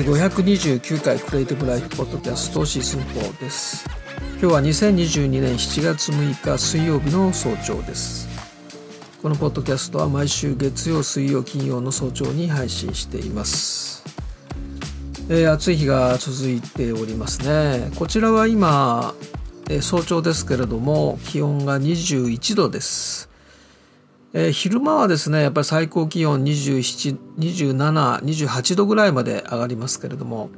第529回クリエイティブライフポッドキャストシーズン4です。今日は2022年7月6日水曜日の早朝です。このポッドキャストは毎週月曜水曜金曜の早朝に配信しています。えー、暑い日が続いておりますね。こちらは今、えー、早朝ですけれども気温が21度です。えー、昼間はですねやっぱり最高気温2728度ぐらいまで上がりますけれども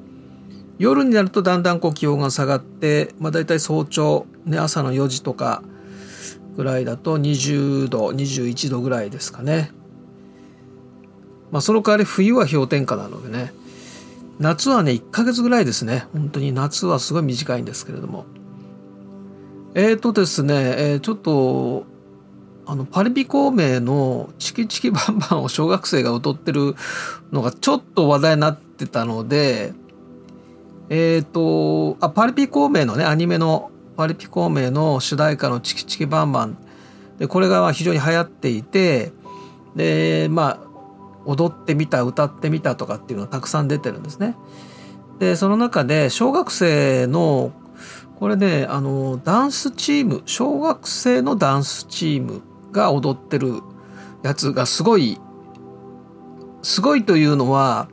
夜になるとだんだんこう気温が下がって、まあ、大体早朝、ね、朝の4時とかぐらいだと20度21度ぐらいですかね。まあ、その代わり冬は氷点下なのでね夏はね1ヶ月ぐらいですね本当に夏はすごい短いんですけれどもえっ、ー、とですね、えー、ちょっとあのパリピ孔明のチキチキバンバンを小学生が踊ってるのがちょっと話題になってたのでえっ、ー、とあパリピ孔明のねアニメのパリピ孔明の主題歌のチキチキバンバンでこれが非常に流行っていてでまあ踊ってみた歌ってみたとかっていうのがたくさん出てるんですね。でその中で小学生のこれねあのダンスチーム小学生のダンスチームが踊ってるやつがすごいすごいというのは、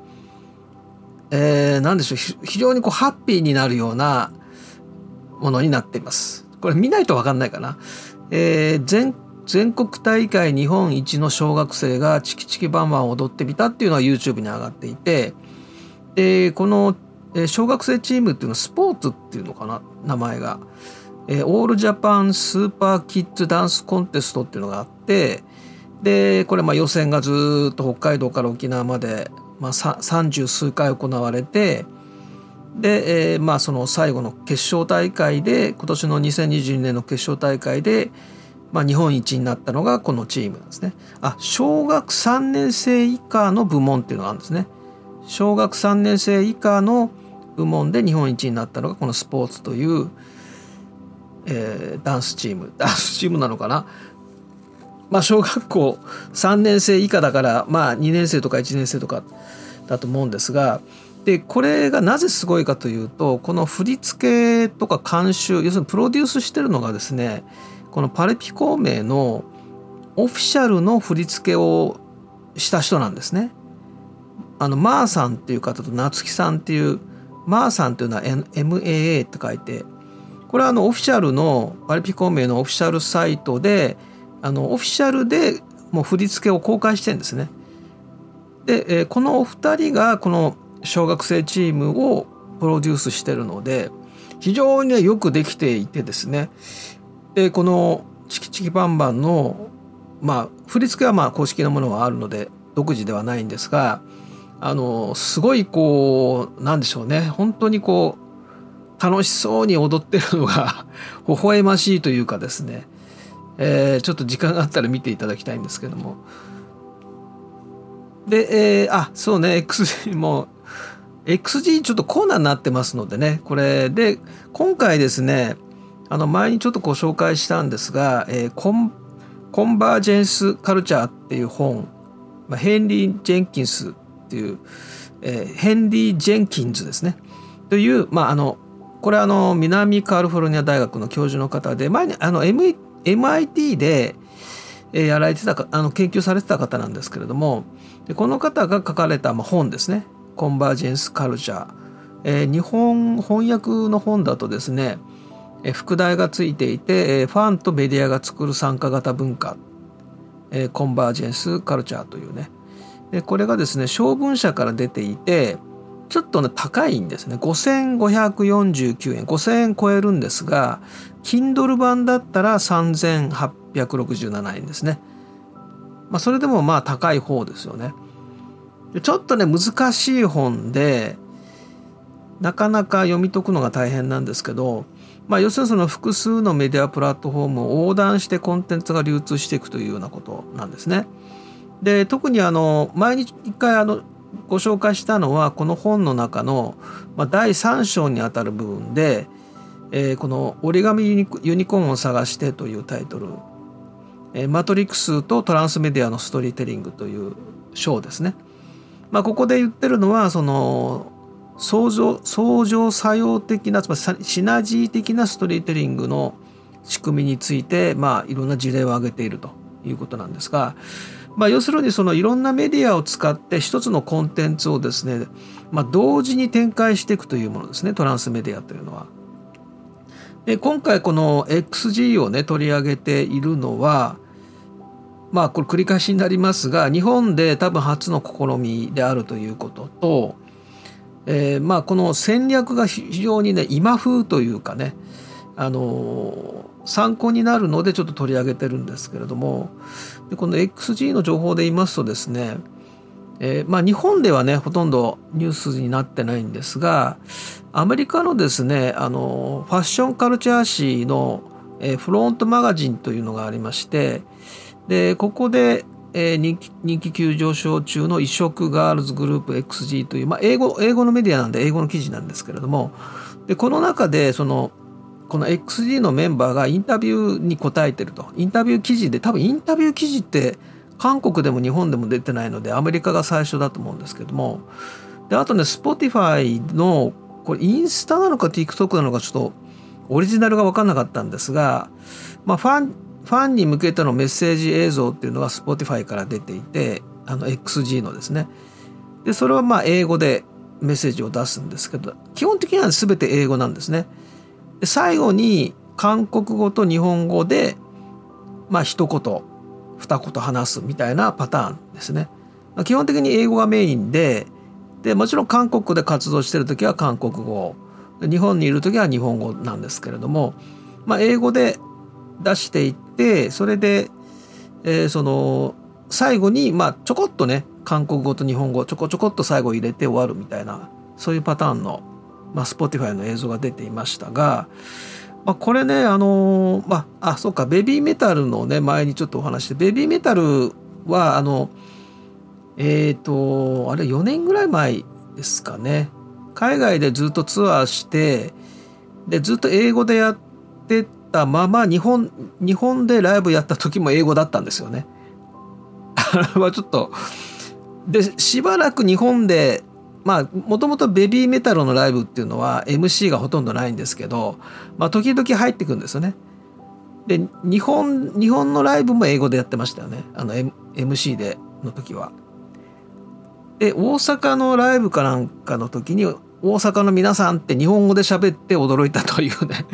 えー、何でしょう非常にこうハッピーになるようなものになっています。これ見ないと分かんないかな。えー、全全国大会日本一の小学生がチキチキバンバン踊ってみたっていうのは YouTube に上がっていてでこの小学生チームっていうのはスポーツっていうのかな名前が。えー、オールジャパンスーパーキッズダンスコンテストっていうのがあってでこれまあ予選がずっと北海道から沖縄まで、まあ、三十数回行われてで、えー、まあその最後の決勝大会で今年の2022年の決勝大会で、まあ、日本一になったのがこのチームなんですね。あ小学3年生以下の部門っていうのがあるんですね。小学3年生以下の部門で日本一になったのがこのスポーツというえー、ダンスチーム ダンスチームなのかな？まあ小学校3年生以下だからまあ2年生とか1年生とかだと思うんですがでこれがなぜすごいかというとこの振り付けとか監修要するにプロデュースしてるのがですねこのパレピ孔明のオフィシャルの振り付けをした人なんですね。あのマーさんっていう方と夏木さんっていうマーさんっていうのは MAA って書いてこれはあのオフィシャルのパリピ孔明のオフィシャルサイトであのオフィシャルでもう振り付けを公開してるんですね。で、えこのお二人がこの小学生チームをプロデュースしてるので非常に、ね、よくできていてですねでこの「チキチキバンバンの」まあ振り付けはまあ公式なものがあるので独自ではないんですがあのすごいこうなんでしょうね本当にこう楽しそうに踊ってるのが 微笑ましいというかですね、えー、ちょっと時間があったら見ていただきたいんですけども。で、えー、あそうね XG も XG ちょっとコーナーになってますのでね。これで今回ですねあの前にちょっとご紹介したんですが、えー、コンコンバージェンス・カルチャーっていう本、まあ、ヘンリー・ジェンキンスっていう、えー、ヘンリー・ジェンキンズですね。という、まあ、あのこれあの南カリフォルニア大学の教授の方で前にあの、M、MIT でやられてたあの研究されてた方なんですけれどもでこの方が書かれた本ですね「コンバージェンス・カルチャー」えー、日本翻訳の本だとですね副題がついていてファンとメディアが作る参加型文化。コンバージェンス・カルチャーというね。でこれがですね小文社から出ていてちょっとね高いんですね。5549円。5000円超えるんですが Kindle 版だったら3867円ですね。まあそれでもまあ高い方ですよね。ちょっとね難しい本でなかなか読み解くのが大変なんですけどまあ要するにその複数のメディアプラットフォームを横断してコンテンツが流通していくというようなことなんですね。で特にあの前に一回あのご紹介したのはこの本の中の、まあ、第3章にあたる部分で、え、この「折り紙ユニコーンを探して」というタイトル、え、マトリックスとトランスメディアのストーリーテリングという章ですね。まあ、ここで言ってるのはその相乗相乗作用的なつまりシナジー的なストーリーテリングの仕組みについて、まあ、いろんな事例を挙げているということなんですが、まあ、要するにそのいろんなメディアを使って一つのコンテンツをですね、まあ、同時に展開していくというものですねトランスメディアというのは。で今回この XG をね取り上げているのはまあこれ繰り返しになりますが日本で多分初の試みであるということと、えー、まあこの戦略が非常にね今風というかねあの参考になるのでちょっと取り上げてるんですけれども。でこの XG の情報で言いますとですね、えー、まあ日本ではねほとんどニュースになってないんですがアメリカのですねあのファッションカルチャー誌の、えー、フロントマガジンというのがありましてでここで、えー、人気人気急上昇中の異色ガールズグループ XG という、まあ、英語英語のメディアなんで英語の記事なんですけれどもでこの中でそのこの XG のメンバーがインタビューに答えてると。インタビュー記事で多分インタビュー記事って韓国でも日本でも出てないのでアメリカが最初だと思うんですけども。であとね Spotify のこれインスタなのか TikTok なのかちょっとオリジナルが分かんなかったんですが、まあ、ファンファンに向けてのメッセージ映像っていうのが Spotify から出ていてあの XG のですね。でそれはまあ英語でメッセージを出すんですけど基本的には全て英語なんですね。最後に韓国語と日本語でまあ一言二言話すみたいなパターンですね。基本的に英語がメインででもちろん韓国で活動してる時は韓国語。日本にいる時は日本語なんですけれども、まあ、英語で出していってそれで、えー、その最後にまあちょこっとね韓国語と日本語ちょこちょこっと最後入れて終わるみたいなそういうパターンの、まあ、Spotify の映像が出ていましたが、まあ、これねあのまああそうかベビーメタルのね前にちょっとお話してベビーメタルはあのえっ、ー、とあれ4年ぐらい前ですかね海外でずっとツアーしてでずっと英語でやってたまま日本日本でライブやった時も英語だったんですよね。あれはちょっとでしばらく日本でまあもともとベビーメタルのライブっていうのは MC がほとんどないんですけど、まあ、時々入ってくんですよね。で日本日本のライブも英語でやってましたよねあの、M、MC での時は。で大阪のライブかなんかの時に大阪の皆さんって日本語で喋って驚いたというね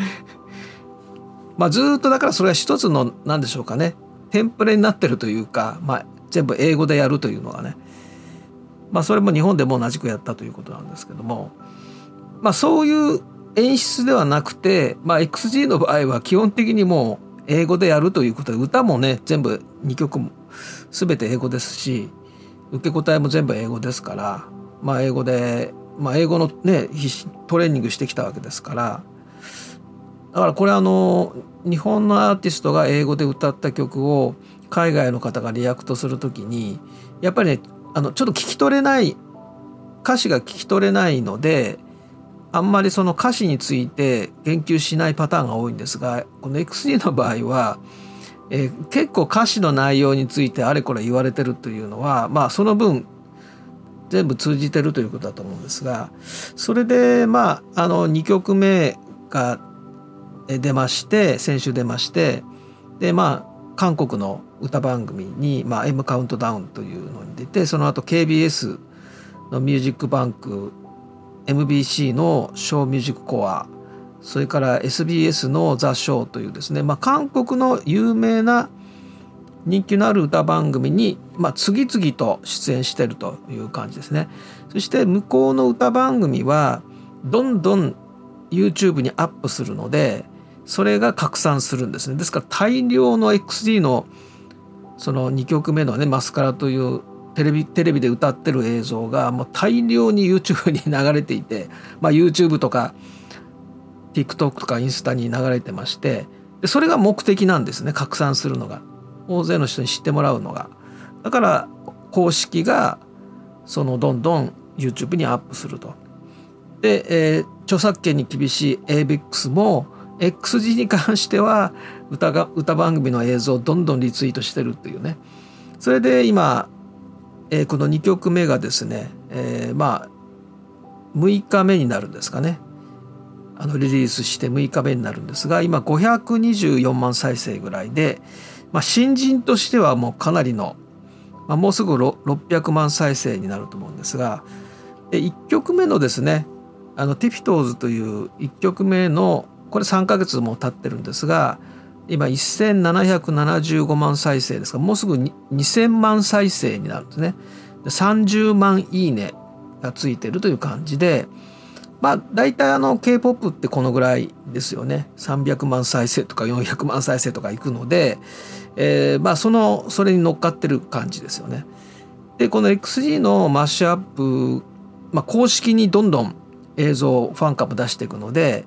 まあ、ずっとだからそれは一つの何でしょうかねテンプレになってるというか、まあ、全部英語でやるというのがね、まあ、それも日本でも同じくやったということなんですけども、まあ、そういう演出ではなくて、まあ、XG の場合は基本的にもう英語でやるということで歌もね全部2曲も全て英語ですし受け答えも全部英語ですから、まあ、英語で、まあ、英語のねトレーニングしてきたわけですからだからこれあの日本のアーティストが英語で歌った曲を海外の方がリアクトする時にやっぱりねあのちょっと聞き取れない歌詞が聞き取れないのであんまりその歌詞について言及しないパターンが多いんですがこの XG の場合は、えー、結構歌詞の内容についてあれこれ言われてるというのはまあその分全部通じてるということだと思うんですがそれでまああの2曲目が出まして先週出ましてでまあ韓国の歌番組に「まあ、M カウントダウン」というのに出てその後 KBS のミュージックバンク MBC のショーミュージックコアそれから SBS の「ザ・ショー」というですね、まあ、韓国の有名な人気のある歌番組に、まあ、次々と出演してるという感じですね。そして向こうの歌番組はどんどん YouTube にアップするのでそれが拡散するんですね。ですから大量の XD のその2曲目のね「マスカラ」というテレビテレビで歌ってる映像がもう大量に YouTube に流れていて、まあ、YouTube とか TikTok とかインスタに流れてましてでそれが目的なんですね。拡散するのが。大勢の人に知ってもらうのが。だから公式がそのどんどん YouTube にアップすると。で、えー、著作権に厳しい ABEX も XG に関しては歌が歌番組の映像をどんどんリツイートしてるっていうね。それで今えー、この2曲目がですね、えー、まあ6日目になるんですかね。あのリリースして6日目になるんですが今524万再生ぐらいで、まあ、新人としてはもうかなりの、まあ、もうすぐ600万再生になると思うんですが1曲目のですねあのティフィトーズという1曲目のこれ3ヶ月も経ってるんですが今1775万再生ですがもうすぐ2000万再生になるんですね。30万いいねがついてるという感じでまあ大体あの K-POP ってこのぐらいですよね300万再生とか400万再生とかいくので、えー、まあそのそれに乗っかってる感じですよね。でこの XG のマッシュアップ、まあ、公式にどんどん映像ファン株出していくので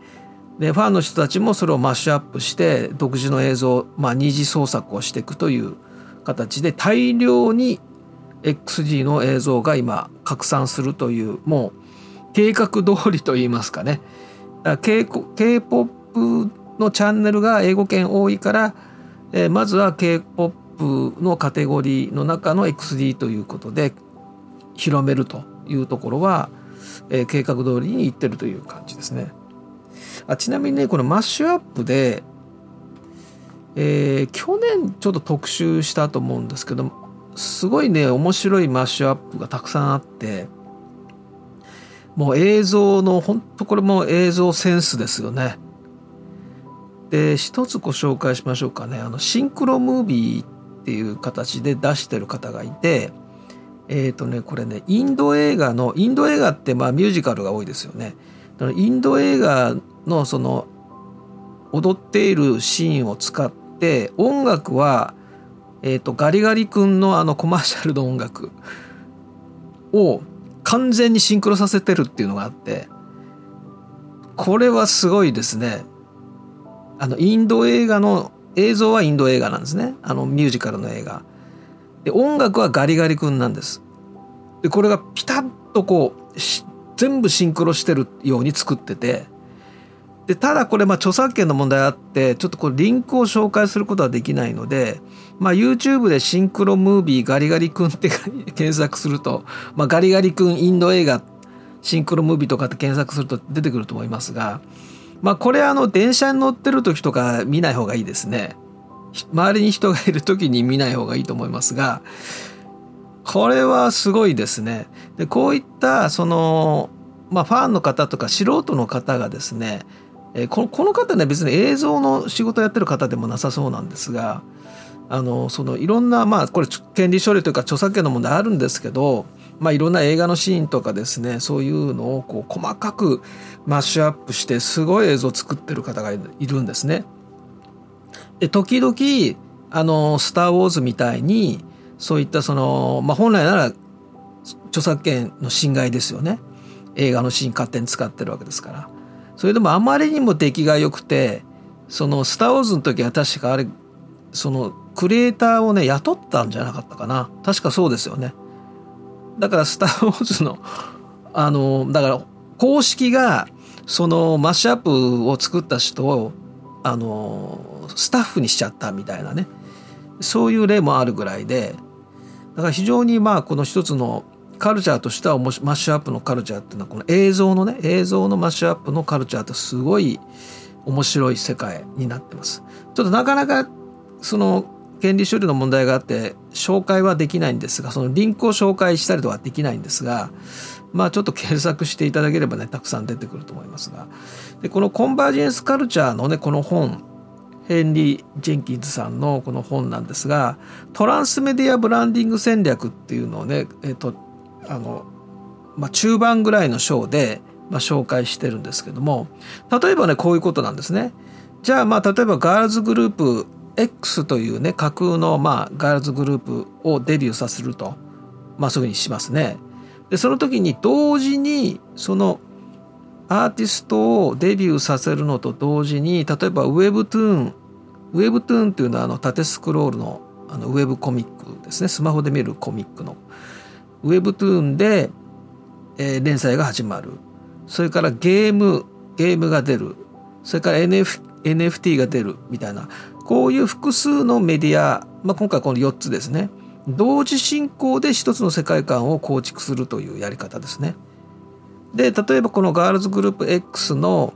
でファンの人たちもそれをマッシュアップして独自の映像、まあ、二次創作をしていくという形で大量に XG の映像が今拡散するというもう計画通りといいますかね K-POP のチャンネルが英語圏多いから、えー、まずは K-POP のカテゴリーの中の XD ということで広めるというところは、えー、計画通りにいってるという感じですね。あちなみにねこのマッシュアップで、えー、去年ちょっと特集したと思うんですけどすごいね面白いマッシュアップがたくさんあってもう映像の本当これも映像センスですよね。で一つご紹介しましょうかねあのシンクロムービーっていう形で出してる方がいてえっ、ー、とねこれねインド映画のインド映画ってまあミュージカルが多いですよね。インド映画のその踊っているシーンを使って音楽は、えーと、ガリガリ君のあのコマーシャルの音楽を完全にシンクロさせてるっていうのがあってこれはすごいですね。あのインド映画の映像はインド映画なんですねあのミュージカルの映画。で音楽はガリガリ君なんです。でこれがピタッとこう全部シンクロしてるように作っててでただこれまあ著作権の問題あってちょっとこれリンクを紹介することはできないので、まあ、YouTube でシンクロムービーガリガリ君って検索すると、まあ、ガリガリ君インド映画シンクロムービーとかって検索すると出てくると思いますが、まあ、これあの電車に乗ってる時とか見ない方がいいですね。周りに人がいる時に見ない方がいいと思いますがこれはすごいですね。でこういったそのまあファンの方とか素人の方がですねえー、このこの方ね別に映像の仕事やってる方でもなさそうなんですがあのそのいろんなまあこれ権利処理というか著作権の問題あるんですけど、まあ、いろんな映画のシーンとかですねそういうのをこう細かくマッシュアップしてすごい映像を作ってる方がいるんですね。で時々あの「スター・ウォーズ」みたいにそういったその、まあ、本来なら著作権の侵害ですよね映画のシーン勝手に使ってるわけですから。それでもあまりにも出来が良くてその「スター・ウォーズ」の時は確かあれそのクリエイターをね雇ったんじゃなかったかな。確かそうですよね。だから「スター・ウォーズの」あのだから公式がそのマッシュアップを作った人をあのスタッフにしちゃったみたいなね。そういう例もあるぐらいでだから非常にまあこの一つのカルチャーとしてはマッシュアップのカルチャーっていうのはこの映像のね映像のマッシュアップのカルチャーってすごい面白い世界になってます。ちょっとなかなかその権利処理の問題があって紹介はできないんですがそのリンクを紹介したりとかできないんですがまあちょっと検索していただければねたくさん出てくると思いますがでこのコンバージェンスカルチャーのねこの本ヘンリー・ジェンキンズさんのこの本なんですがトランスメディアブランディング戦略っていうのをね、えっと、あの、まあ、中盤ぐらいの章で、まあ、紹介してるんですけども例えばねこういうことなんですね。じゃあまあ例えばガールズグループ X というね架空のまあガールズグループをデビューさせると、まあ、そういうふうにしますね。でその時に同時にそのアーティストをデビューさせるのと同時に例えば Webtoon Webtoon っていうのはあの縦スクロールのあのウェブコミックですねスマホで見るコミックのウェブトゥーンで、えー、連載が始まるそれからゲームゲームが出るそれから NF NFT が出るみたいなこういう複数のメディア、まあ、今回この4つですね同時進行で一つの世界観を構築するというやり方ですね。で例えばこのガールズグループ X の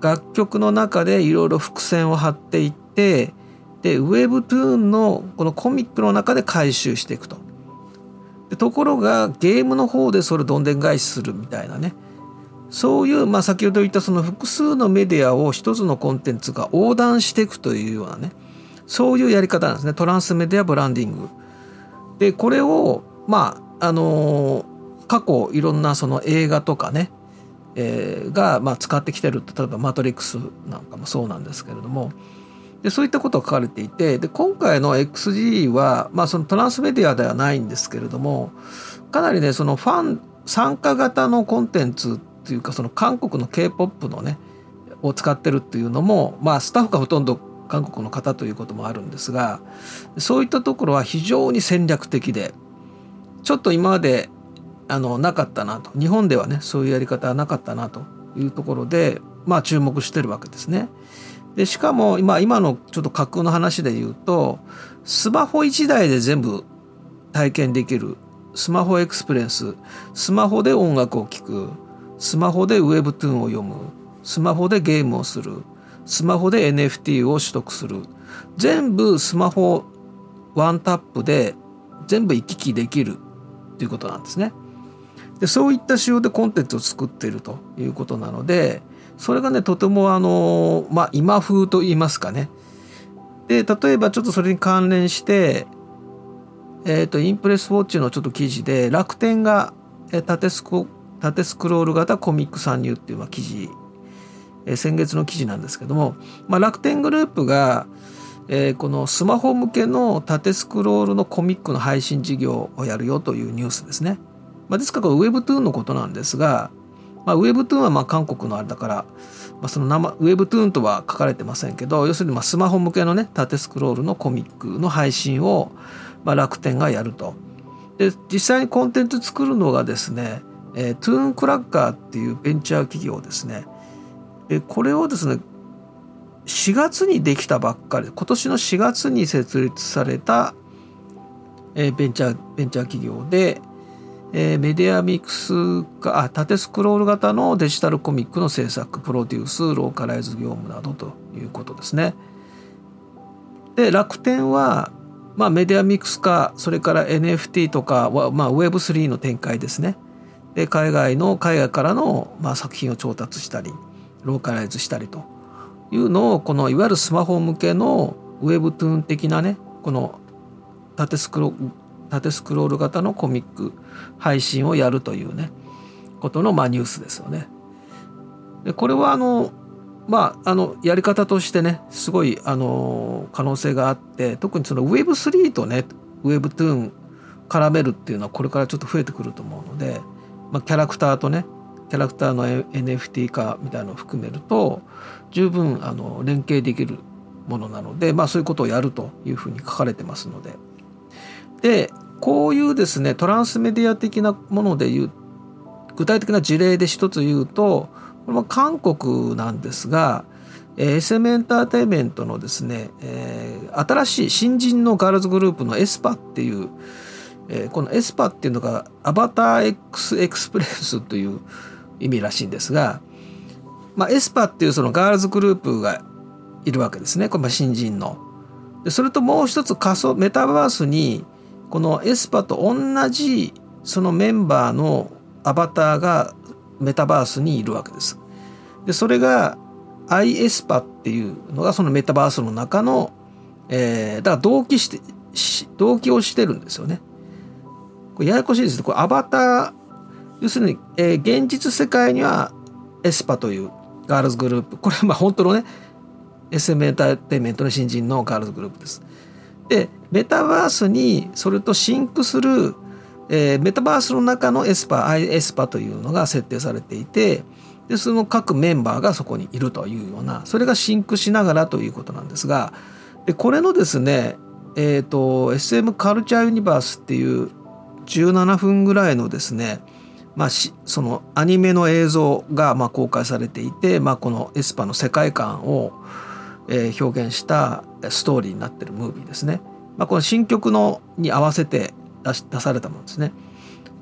楽曲の中でいろいろ伏線を張っていってでウェブトゥーンのこのコミックの中で回収していくと。ところがゲームの方でそれどんでん返しするみたいなね。そういう、まあ、先ほど言ったその複数のメディアを一つのコンテンツが横断していくというようなね。そういうやり方なんですね。トランスメディアブランディング。でこれをまああの過去いろんなその映画とかね、えー、が、まあ、使ってきてる例えば「マトリックス」なんかもそうなんですけれども。でそういったことが書かれていてで今回の XG は、まあ、そのトランスメディアではないんですけれどもかなりねそのファン参加型のコンテンツっていうかその韓国の k p o p のねを使ってるっていうのも、まあ、スタッフがほとんど韓国の方ということもあるんですがそういったところは非常に戦略的でちょっと今まであのなかったなと日本ではねそういうやり方はなかったなというところでまあ注目してるわけですね。でしかも今今のちょっと架空の話で言うとスマホ1台で全部体験できる。スマホエクスプレンス。スマホで音楽を聴く。スマホでウェブトゥーンを読む。スマホでゲームをする。スマホで NFT を取得する。全部スマホワンタップで全部行き来できる。ということなんですね。でそういった仕様でコンテンツを作っているということなのでそれがねとてもあの、まあ、今風と言いますかねで例えばちょっとそれに関連してえっ、ー、とインプレスウォッチのちょっと記事で楽天が縦スコ縦スクロール型コミック参入っていうまあ記事、えー、先月の記事なんですけども、まあ、楽天グループが、えー、このスマホ向けの縦スクロールのコミックの配信事業をやるよというニュースですね。まあ、ですからウェブトゥーンのことなんですがまあ、ウェブトゥーンはまあ韓国のあれだから、まあ、その名前ウェブトゥーンとは書かれてませんけど要するにまあスマホ向けのね縦スクロールのコミックの配信をまあ楽天がやると。で実際にコンテンツ作るのがですね、えー、トゥーンクラッカーっていうベンチャー企業ですね。でこれをですね4月にできたばっかり今年の4月に設立された、えー、ベンチャーベンチャー企業で、えー、メディアミックスかあ縦スクロール型のデジタルコミックの制作プロデュースローカライズ業務などということですね。で楽天は、まあ、メディアミックス化それから NFT とかは、まあ、Web3 の展開ですね。で海外の海外からの、まあ、作品を調達したりローカライズしたりというのをこのいわゆるスマホ向けの Webtoon 的なねこの縦スクロ縦スクロール型のコミック配信をやるというねことのまあニュースですよね。でこれはあのまああのやり方としてねすごいあの可能性があって特にその Web3 とね Webtoon 絡めるっていうのはこれからちょっと増えてくると思うので、まあ、キャラクターとねキャラクターの NFT 化みたいなのを含めると十分あの連携できるものなので、まあ、そういうことをやるというふうに書かれてますのででこういうですねトランスメディア的なもので言う具体的な事例で一つ言うとこれは韓国なんですが SM エンターテインメントのですね、えー、新しい新人のガールズグループのエスパっていう、えー、このエスパっていうのがアバター X エクスプレスという意味らしいんですが、まあ、エスパっていうそのガールズグループがいるわけですねこれ新人の。でそれともう一つ仮想メタバースにこのエスパと同じそのメンバーのアバターがメタバースにいるわけです。でそれが iESPA っていうのがそのメタバースの中の、えー、だから同期して同期をしてるんですよね。これややこしいですね。これアバター要するに、えー、現実世界にはエスパというガールズグループこれはまあ本当のね SM エンターテインメントの新人のガールズグループです。でメタバースにそれとシンクする、えー、メタバースの中のエスパアイエスパというのが設定されていてでその各メンバーがそこにいるというようなそれがシンクしながらということなんですがでこれのですねえ、ー、と SM カルチャーユニバースっていう17分ぐらいのですねまあ、そのアニメの映像がまあ公開されていて、まあ、このエスパの世界観をえ表現したストーリーになってるムービーですね。まあ、この新曲のに合わせて出し出されたものですね。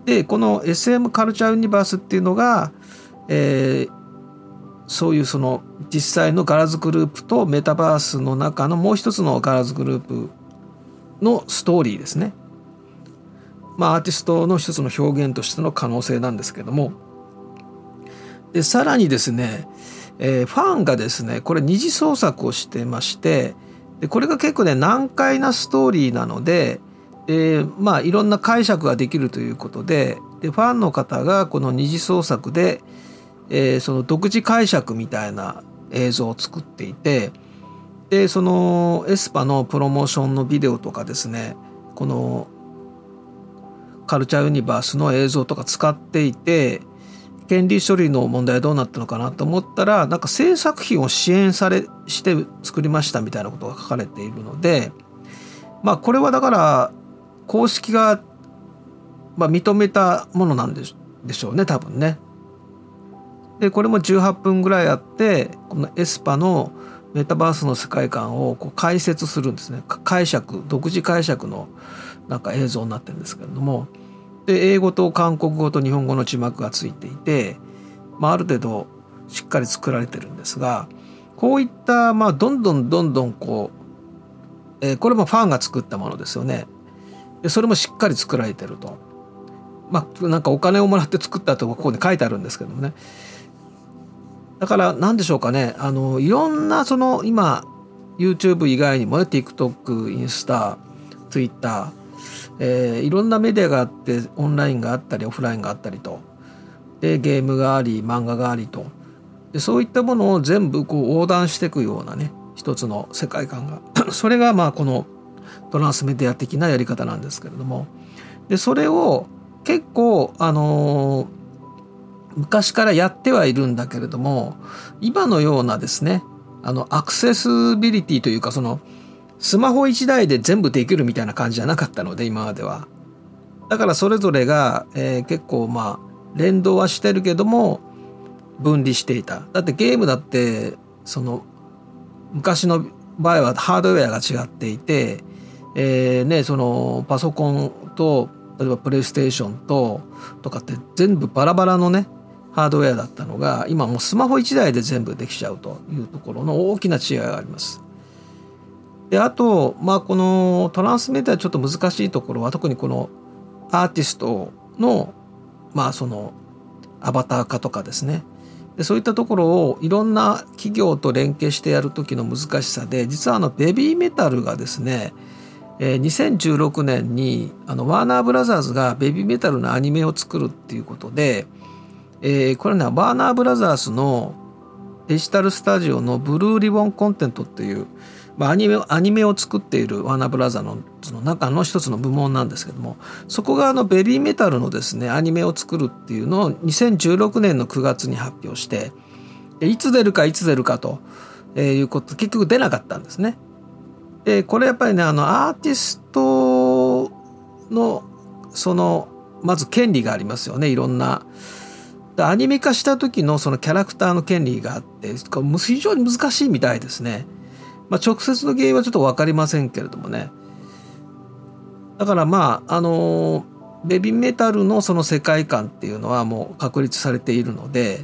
でこの SM カルチャーユニバースっていうのが、えー、そういうその実際のガラズグループとメタバースの中のもう一つのガラズグループのストーリーですね。まあアーティストの一つの表現としての可能性なんですけどもでさらにですね、えー、ファンがですねこれ二次創作をしてましてでこれが結構ね難解なストーリーなのででまあいろんな解釈ができるということででファンの方がこの二次創作で、えー、その独自解釈みたいな映像を作っていてでそのエスパのプロモーションのビデオとかですねこのカルチャーユニバースの映像とか使っていて権利処理の問題はどうなったのかなと思ったらなんか制作費を支援されして作りましたみたいなことが書かれているのでまあこれはだから公式が、まあ、認めたものなんでしょうね多分ね。でこれも18分ぐらいあってこのエスパのメタバースの世界観をこう解説するんですね解釈独自解釈のなんか映像になってるんですけれどもで英語と韓国語と日本語の字幕がついていて、まあ、ある程度しっかり作られてるんですがこういった、まあ、どんどんどんどんこう、えー、これもファンが作ったものですよねでそれもしっかり作られてると。まあ、なんかお金をもらって作ったとここに書いてあるんですけどもね。だから何でしょうかねあのいろんなその今 YouTube 以外にもね TikTok インスタ Twitter、えー、いろんなメディアがあってオンラインがあったりオフラインがあったりと。でゲームがあり漫画がありと。でそういったものを全部こう横断していくようなね一つの世界観が。それがまあこのトランスメディア的なやり方なんですけれども。でそれを結構あのー、昔からやってはいるんだけれども今のようなですねあのアクセスビリティというかそのスマホ1台で全部できるみたいな感じじゃなかったので今まではだからそれぞれが、えー、結構まあ連動はしてるけども分離していただってゲームだってその昔の場合はハードウェアが違っていてえーね、そのパソコンと例えばプレイステーションととかって全部バラバラのねハードウェアだったのが今もうスマホ1台で全部できちゃうというところの大きな違いがあります。であと、まあ、このトランスメディアちょっと難しいところは特にこのアーティストの,、まあそのアバター化とかですね。でそういったところをいろんな企業と連携してやる時の難しさで実はあのベビーメタルがですね、2016年にあのワーナーブラザーズがベビーメタルのアニメを作るっていうことで、えー、これねワーナーブラザーズのデジタルスタジオのブルーリボンコンテントっていう、まあ、アニメアニメを作っているワーナーブラザーのその中の一つの部門なんですけどもそこがあのベビーメタルのですねアニメを作るっていうのを2016年の9月に発表していつ出るかいつ出るかということ結局出なかったんですね。でこれやっぱりねあのアーティストのそのまず権利がありますよねいろんな。アニメ化した時のそのキャラクターの権利があって非常に難しいみたいですね。まあ、直接の原因はちょっと分かりませんけれどもね。だからまああのベビーメタルのその世界観っていうのはもう確立されているので、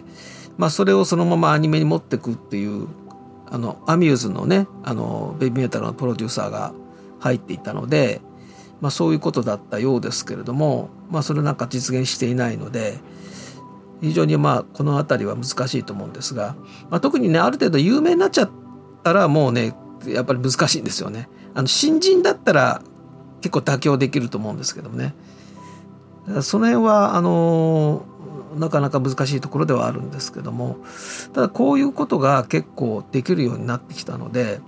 まあ、それをそのままアニメに持ってくっていうあのアミューズのねあのベビーメタルのプロデューサーが入っていたので、まあ、そういうことだったようですけれども、まあ、それなんか実現していないので非常にまあこの辺りは難しいと思うんですが、まあ、特にねある程度有名になっちゃってたらもうねやっぱり難しいんですよね。あの新人だったら結構妥協できると思うんですけどもね。その辺はあのなかなか難しいところではあるんですけどもただこういうことが結構できるようになってきたので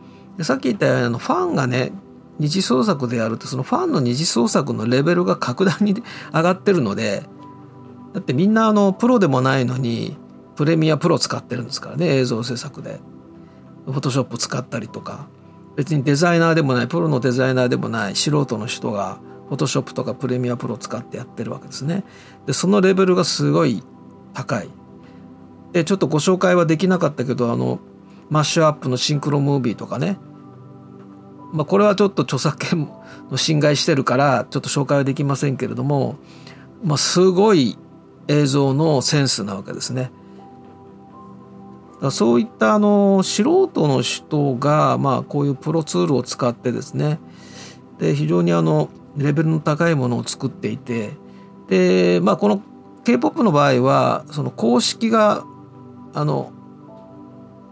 さっき言ったようにあのファンがね二次創作でやるとそのファンの二次創作のレベルが格段に 上がってるのでだってみんなあのプロでもないのにプレミアプロ使ってるんですからね映像制作でフォトショップ使ったりとか別にデザイナーでもないプロのデザイナーでもない素人の人がフォトショップとかプレミアプロ使ってやってるわけですね。でそのレベルがすごい高い。でちょっとご紹介はできなかったけどあのマッシュアップのシンクロムービーとかねまあ、これはちょっと著作権の侵害してるからちょっと紹介はできませんけれども、まあ、すごい映像のセンスなわけですね。そういったあの素人の人が、まあ、こういうプロツールを使ってですね。で非常にあのレベルの高いものを作っていて。で、まあ、この k p o p の場合はその公式があの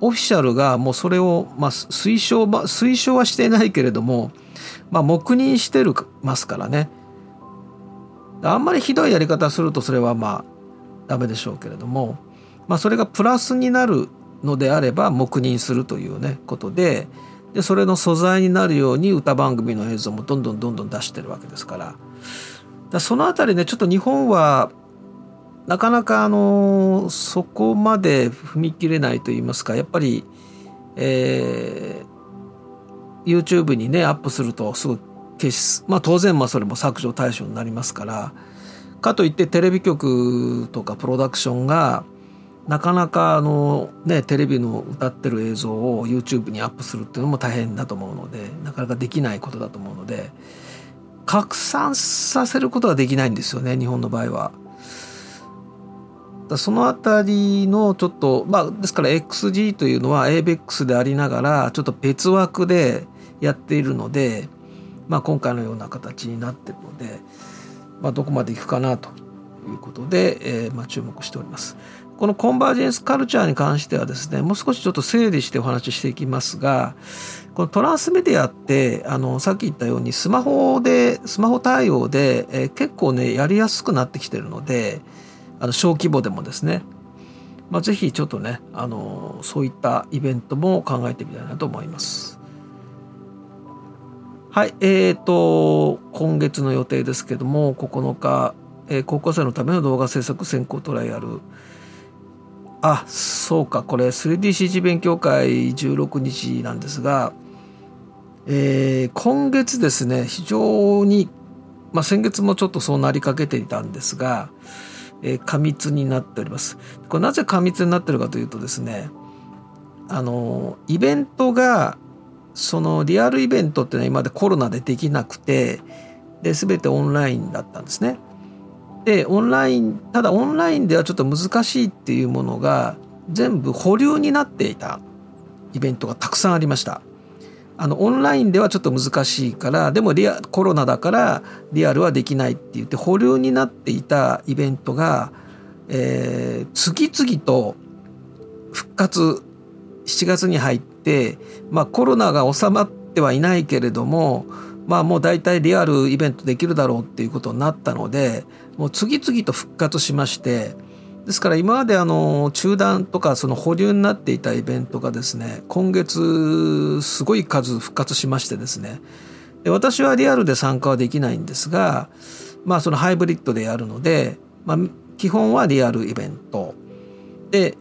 オフィシャルがもうそれを、まあ、推奨推奨はしていないけれども、まあ、黙認してるますからね。あんまりひどいやり方するとそれはまあダメでしょうけれども、まあ、それがプラスになるのであれば黙認するというねことででそれの素材になるように歌番組の映像もどんどんどんどん出してるわけですから。だその辺りねちょっと日本はなかなかあのそこまで踏み切れないと言いますかやっぱり、えー、YouTube にねアップするとすぐ消すまあ当然まあそれも削除対象になりますから。かといってテレビ局とかプロダクションがなかなかあのねテレビの歌ってる映像を YouTube にアップするっていうのも大変だと思うのでなかなかできないことだと思うので拡散させることはできないんですよね日本の場合は。そのあたりのちょっとまあですから XG というのは ABEX でありながらちょっと別枠でやっているので、まあ、今回のような形になってるので、まあ、どこまでいくかなということで、え、まあ注目しております。このコンバージェンスカルチャーに関してはですねもう少しちょっと整理してお話ししていきますがこのトランスメディアってあのさっき言ったようにスマホでスマホ対応で、えー、結構ねやりやすくなってきてるのであの小規模でもですね、まあ、ぜひちょっとねあのそういったイベントも考えてみたいなと思います。はい、えーと、今月の予定ですけども9日、えー、高校生のための動画制作先行トライアルあそうかこれ 3DCG 勉強会16日なんですが、えー、今月ですね非常に、まあ、先月もちょっとそうなりかけていたんですがえー、過密になっております。これなぜ過密になってるかというとですねあのイベントがそのリアルイベントっていうのは今までコロナでできなくてで全てオンラインだったんですね。でオンラインただオンラインではちょっと難しいっていうものが全部保留になっていたイベントがたくさんありました。あのオンラインではちょっと難しいからでもリアコロナだからリアルはできないって言って保留になっていたイベントが、えー、次々と復活7月に入って、まあ、コロナが収まってはいないけれども、まあ、もう大体リアルイベントできるだろうっていうことになったのでもう次々と復活しましてですから今まであの中断とかその保留になっていたイベントがですね今月すごい数復活しましてですねで私はリアルで参加はできないんですがまあそのハイブリッドでやるので、まあ、基本はリアルイベント。で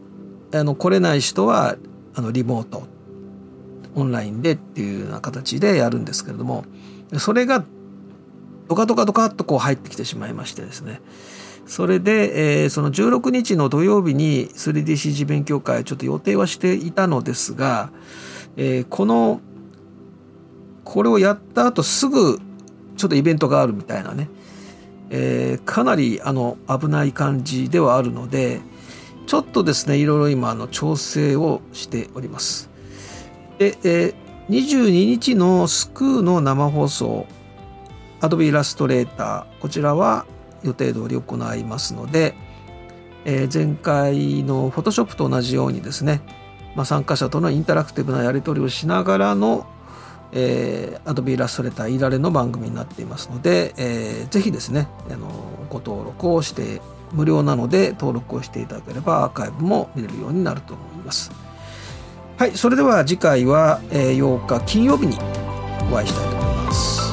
あの来れない人はあのリモート。オンラインでっていうような形でやるんですけれどもそれがドカドカドカっとこう入ってきてしまいましてですねそれで、えー、その16日の土曜日に 3DCG 勉強会ちょっと予定はしていたのですが、えー、このこれをやった後すぐちょっとイベントがあるみたいなね、えー、かなりあの危ない感じではあるのでちょっとですねいろいろ今の調整をしております。で、えー、22日のスクーの生放送 Adobe Illustrator こちらは予定通り行いますので、えー、前回の Photoshop と同じようにですね、まあ、参加者とのインタラクティブなやり取りをしながらの、えー、Adobe Illustrator いられの番組になっていますので、えー、ぜひですねあのご登録をして無料なので登録をしていただければアーカイブも見れるようになると思います。はいそれでは次回は8日金曜日にお会いしたいと思います。